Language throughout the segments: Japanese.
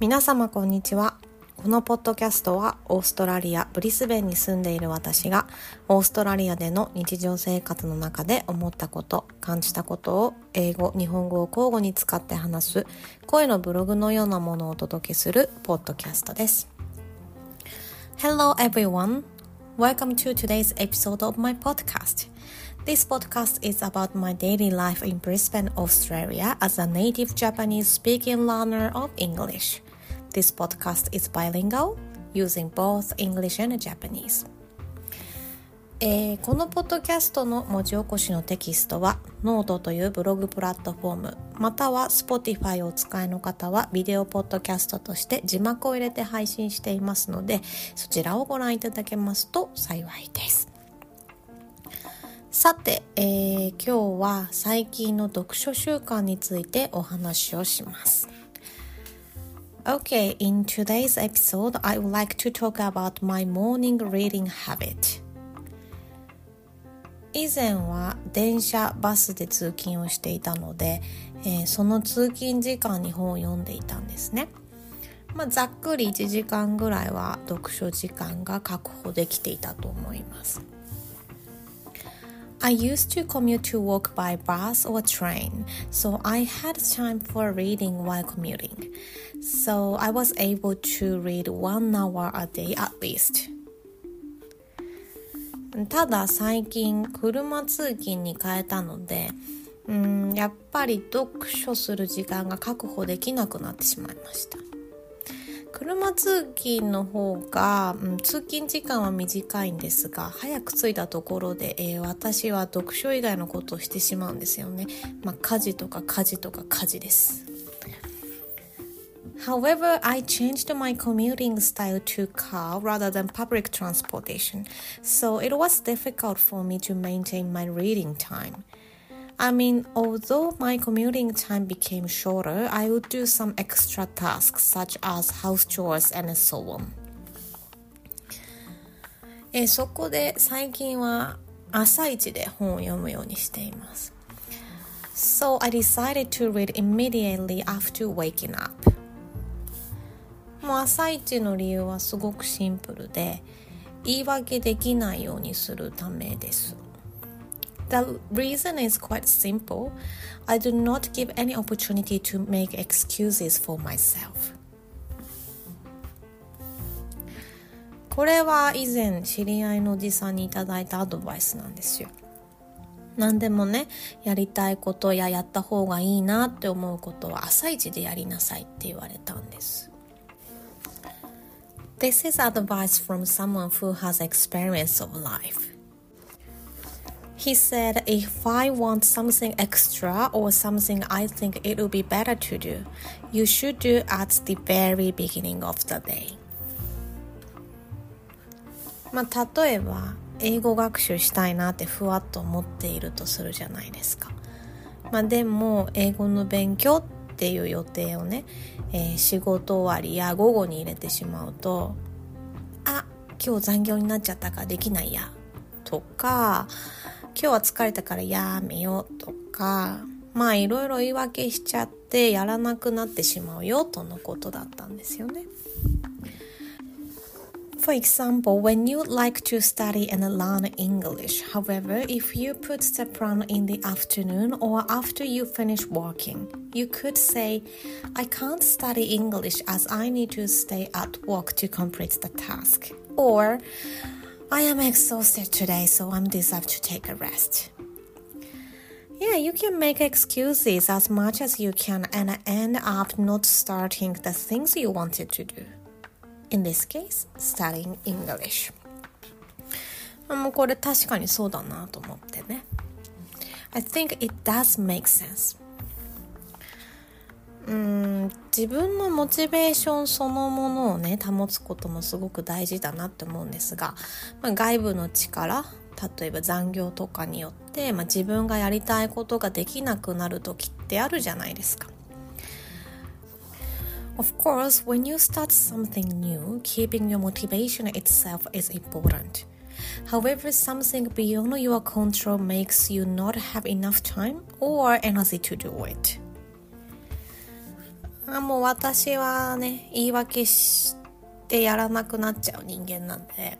皆様こんにちはこのポッドキャストはオーストラリア・ブリスベンに住んでいる私がオーストラリアでの日常生活の中で思ったこと感じたことを英語日本語を交互に使って話す声のブログのようなものをお届けするポッドキャストです Hello everyone Welcome to today's episode of my podcast This podcast is about my daily life in Brisbane, Australia as a native Japanese speaking learner of English. This podcast is bilingual, using both English and Japanese. えー、このポッドキャストの文字起こしのテキストはノートというブログプラットフォームまたは Spotify をお使いの方はビデオポッドキャストとして字幕を入れて配信していますのでそちらをご覧いただけますと幸いです。さて、えー、今日は最近の読書習慣についてお話をします。Okay, in today's episode, I would like to talk about my morning reading habit. 以前は電車、バスで通勤をしていたので、えー、その通勤時間に本を読んでいたんですね。まあ、ざっくり1時間ぐらいは読書時間が確保できていたと思います。I used to commute to work by bus or train, so I had time for reading while commuting. So I was able to read one hour a day at least. ただ最近車通勤に変えたのでうんやっぱり読書する時間が確保できなくなってしまいました。車通勤の方が、うん、通勤時間は短いんですが早く着いたところで、えー、私は読書以外のことをしてしまうんですよね、まあ、家事とか家事とか家事です。However, I changed my commuting style to car rather than public transportation, so it was difficult for me to maintain my reading time. I mean, although my commuting time became shorter, I would do some extra tasks such as house chores and so on. えそこで最近は朝一で本を読むようにしています。So I decided to read immediately after waking up. もう朝一の理由はすごくシンプルで言い訳できないようにするためです。The reason is quite simple. I do not give any opportunity to make excuses for myself. これは以前知り合いのおじさんにいただいたアドバイスなんですよ。何でもね、やりたいことややった方がいいなって思うことは朝一でやりなさいって言われたんです。This is advice from someone who has experience of life. He said, If I want something extra or something I think it would be better to do, you should do at the very beginning of the day. まあ、例えば英語学習したいなってふわっと思っているとするじゃないですか。まあ、でも英語の勉強って ていう予定をね、えー、仕事終わりや午後に入れてしまうとあ今日残業になっちゃったからできないやとか今日は疲れたからやめようとかまあいろいろ言い訳しちゃってやらなくなってしまうよとのことだったんですよね。For example, when you like to study and learn English, however, if you put plan in the afternoon or after you finish working, you could say, I can't study English as I need to stay at work to complete the task. Or, I am exhausted today, so I'm deserve to take a rest. Yeah, you can make excuses as much as you can and end up not starting the things you wanted to do. In this case, studying English. もうこれ確かにそうだなと思ってね。I think it does make sense. うん自分のモチベーションそのものをね保つこともすごく大事だなって思うんですが、まあ、外部の力例えば残業とかによって、まあ、自分がやりたいことができなくなる時ってあるじゃないですか。Of course, when you start something new, keeping your motivation itself is important. However, something beyond your control makes you not have enough time or energy to do it. あもう私はね言い訳してやらなくなっちゃう人間なんで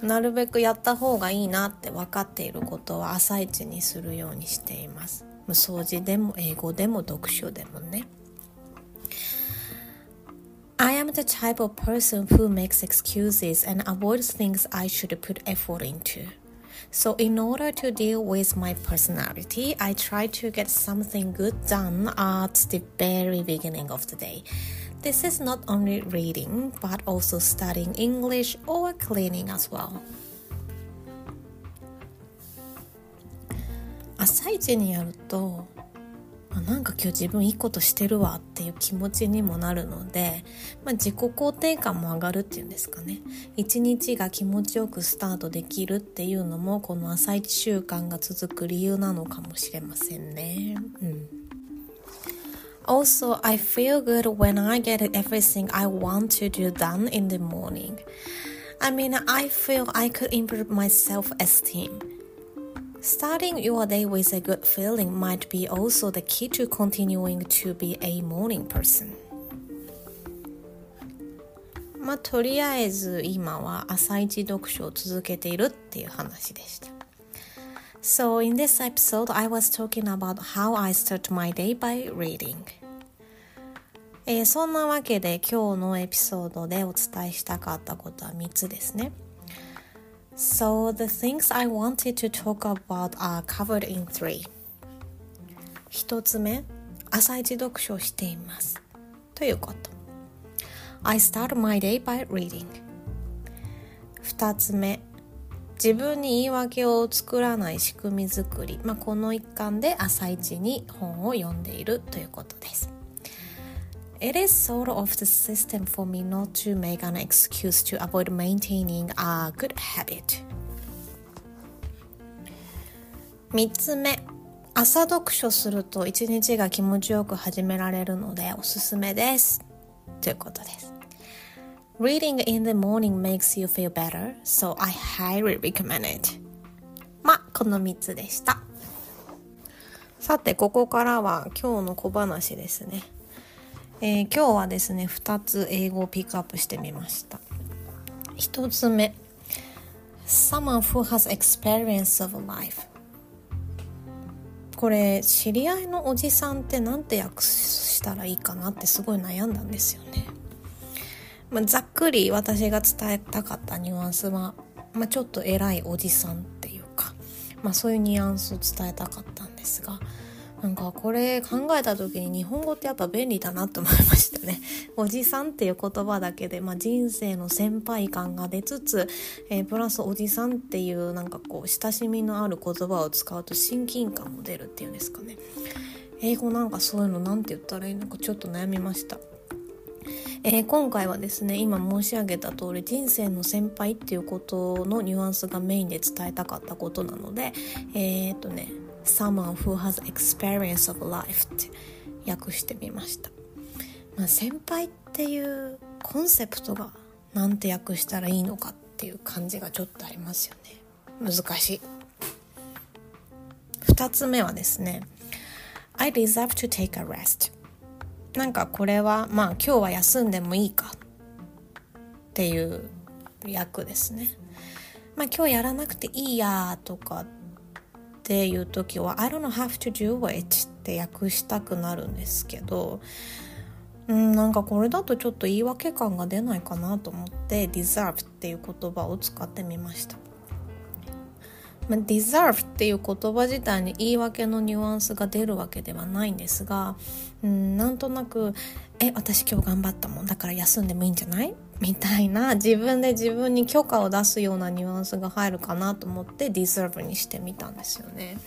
なるべくやった方がいいなって分かっていることは朝一にするようにしています掃除でも英語でも読書でもね I am the type of person who makes excuses and avoids things I should put effort into. So, in order to deal with my personality, I try to get something good done at the very beginning of the day. This is not only reading, but also studying English or cleaning as well. 朝一にやると あなんか今日自分いいことしてるわっていう気持ちにもなるので、まあ、自己肯定感も上がるっていうんですかね一日が気持ちよくスタートできるっていうのもこの朝一習慣が続く理由なのかもしれませんねうん Also, I feel good when I get everything I want to do done in the morning. I mean, I feel I could improve my self esteem. Starting your day with a good feeling might be also the key to continuing to be a morning person. まあ、とりあえず今は朝一読書を続けているっていう話でした。So, in this episode, I was talking about how I start my day by reading. えー、そんなわけで今日のエピソードでお伝えしたかったことは3つですね。 So, the things I wanted to talk about are covered in three. 1つ目、朝一読書をしています。ということ。I start my day by reading. 2つ目、自分に言い訳を作らない仕組み作り、まあ、この一環で朝一に本を読んでいるということです。It is sort of the system for me not to make an excuse to avoid maintaining a good habit. 3つ目朝読書すると一日が気持ちよく始められるのでおすすめですということです Reading in the morning makes you feel better, so I highly recommend it. まあ、この3つでした。さて、ここからは今日の小話ですね。えー、今日はですね、2つ英語をピックアップしてみました。1つ目、Someone who has experience of life これ知り合いのおじさんって何て訳したらいいかなってすごい悩んだんですよね。まあ、ざっくり私が伝えたかったニュアンスは、まあ、ちょっと偉いおじさんっていうか、まあ、そういうニュアンスを伝えたかったんですがなんかこれ考えた時に日本語ってやっぱ便利だなと思いましたね。おじさんっていう言葉だけで、まあ、人生の先輩感が出つつ、えー、プラスおじさんっていうなんかこう親しみのある言葉を使うと親近感も出るっていうんですかね。英語なんかそういうの何て言ったらいい？のかちょっと悩みました。えー、今回はですね今申し上げた通り人生の先輩っていうことのニュアンスがメインで伝えたかったことなのでえー、っとね someone who has experience of life って訳してみました、まあ、先輩っていうコンセプトがなんて訳したらいいのかっていう感じがちょっとありますよね。難しい。2つ目はですね I deserve to take a rest なんかこれはまあ今日は休んでもいいかっていう役ですね。まあ今日やらなくていいやとかっていう時は I don't have to do it って訳したくなるんですけどうんなんかこれだとちょっと言い訳感が出ないかなと思って deserve っていう言葉を使ってみました。まあ、deserve っていう言葉自体に言い訳のニュアンスが出るわけではないんですが、うん、なんとなく「え私今日頑張ったもんだから休んでもいいんじゃない?」みたいな自分で自分に許可を出すようなニュアンスが入るかなと思って deserve にしてみたんですよね。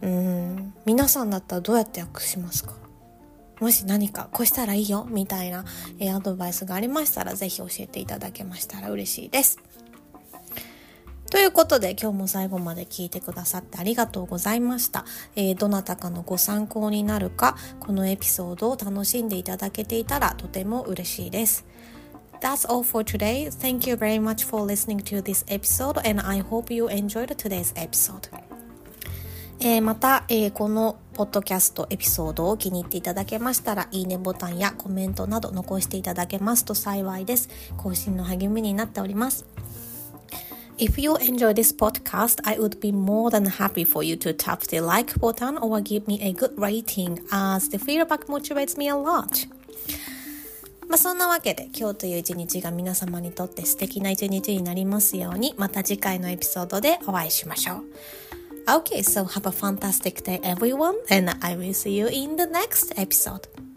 うん皆さんだったらどうやって訳しますか？もし何かこうしたらいいよみたいな、えアドバイスがありましたらぜひ教えていただけましたら嬉しいです。ということで今日も最後まで聞いてくださってありがとうございました。えー、どなたかのご参考になるか、このエピソードを楽しんでいただけていたらとても嬉しいです。That's all for today. Thank you very much for listening to this episode and I hope you enjoyed today's episode. えー、また、えー、このポッドキャストエピソードを気に入っていただけましたら、いいねボタンやコメントなど残していただけますと幸いです。更新の励みになっております。If you enjoy this podcast, I would be more than happy for you to tap the like button or give me a good rating as the feedback motivates me a lot. まあそんなわけで今日という一日が皆様にとって素敵な一日になりますようにまた次回のエピソードでお会いしましょう。Okay, so have a fantastic day everyone and I will see you in the next episode.